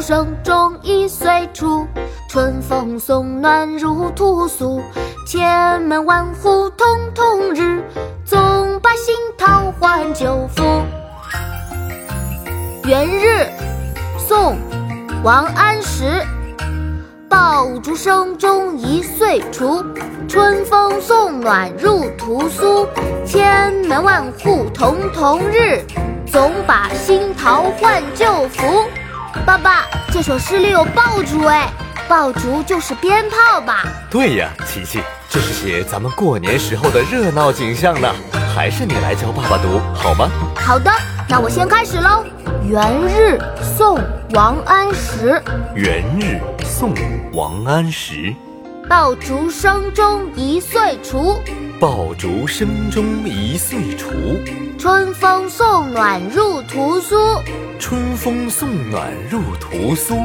生中一岁除，春风送暖入屠苏。千门万户曈曈日，总把新桃换旧符。元日，宋，王安石。爆竹声中一岁除，春风送暖入屠苏。千门万户曈曈日，总把新桃换旧符。爸爸，这首诗里有爆竹哎，爆竹就是鞭炮吧？对呀，琪琪，这是写咱们过年时候的热闹景象呢。还是你来教爸爸读好吗？好的，那我先开始喽。元日，宋，王安石。元日，宋，王安石。爆竹声中一岁除，爆竹声中一岁除。春风送暖入屠苏，春风送暖入屠苏。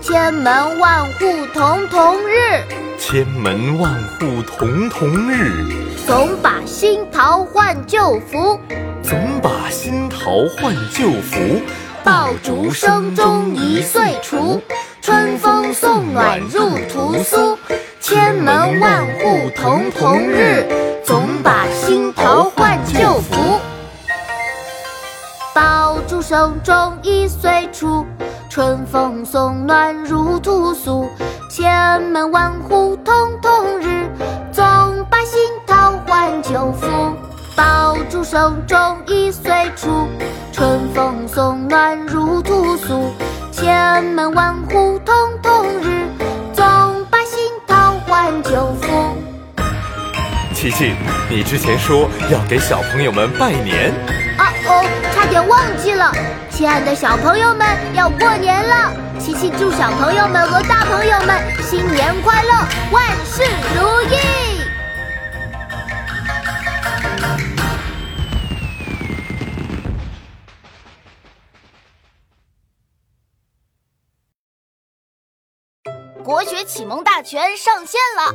千门万户曈曈日，千门万户曈曈日。总把新桃换旧符，总把新桃换旧符。爆竹声中一岁除，春风送暖入屠苏。千门万户曈曈日，总把新桃换旧符。爆竹声中一岁除，春风送暖入屠苏。千门万户曈曈日，总把新桃换旧符。爆竹声中一岁除，春风送暖入屠苏。千门万户曈曈日，总把新桃换旧符。琪琪，你之前说要给小朋友们拜年。点忘记了，亲爱的小朋友们，要过年了！琪琪祝小朋友们和大朋友们新年快乐，万事如意！国学启蒙大全上线了，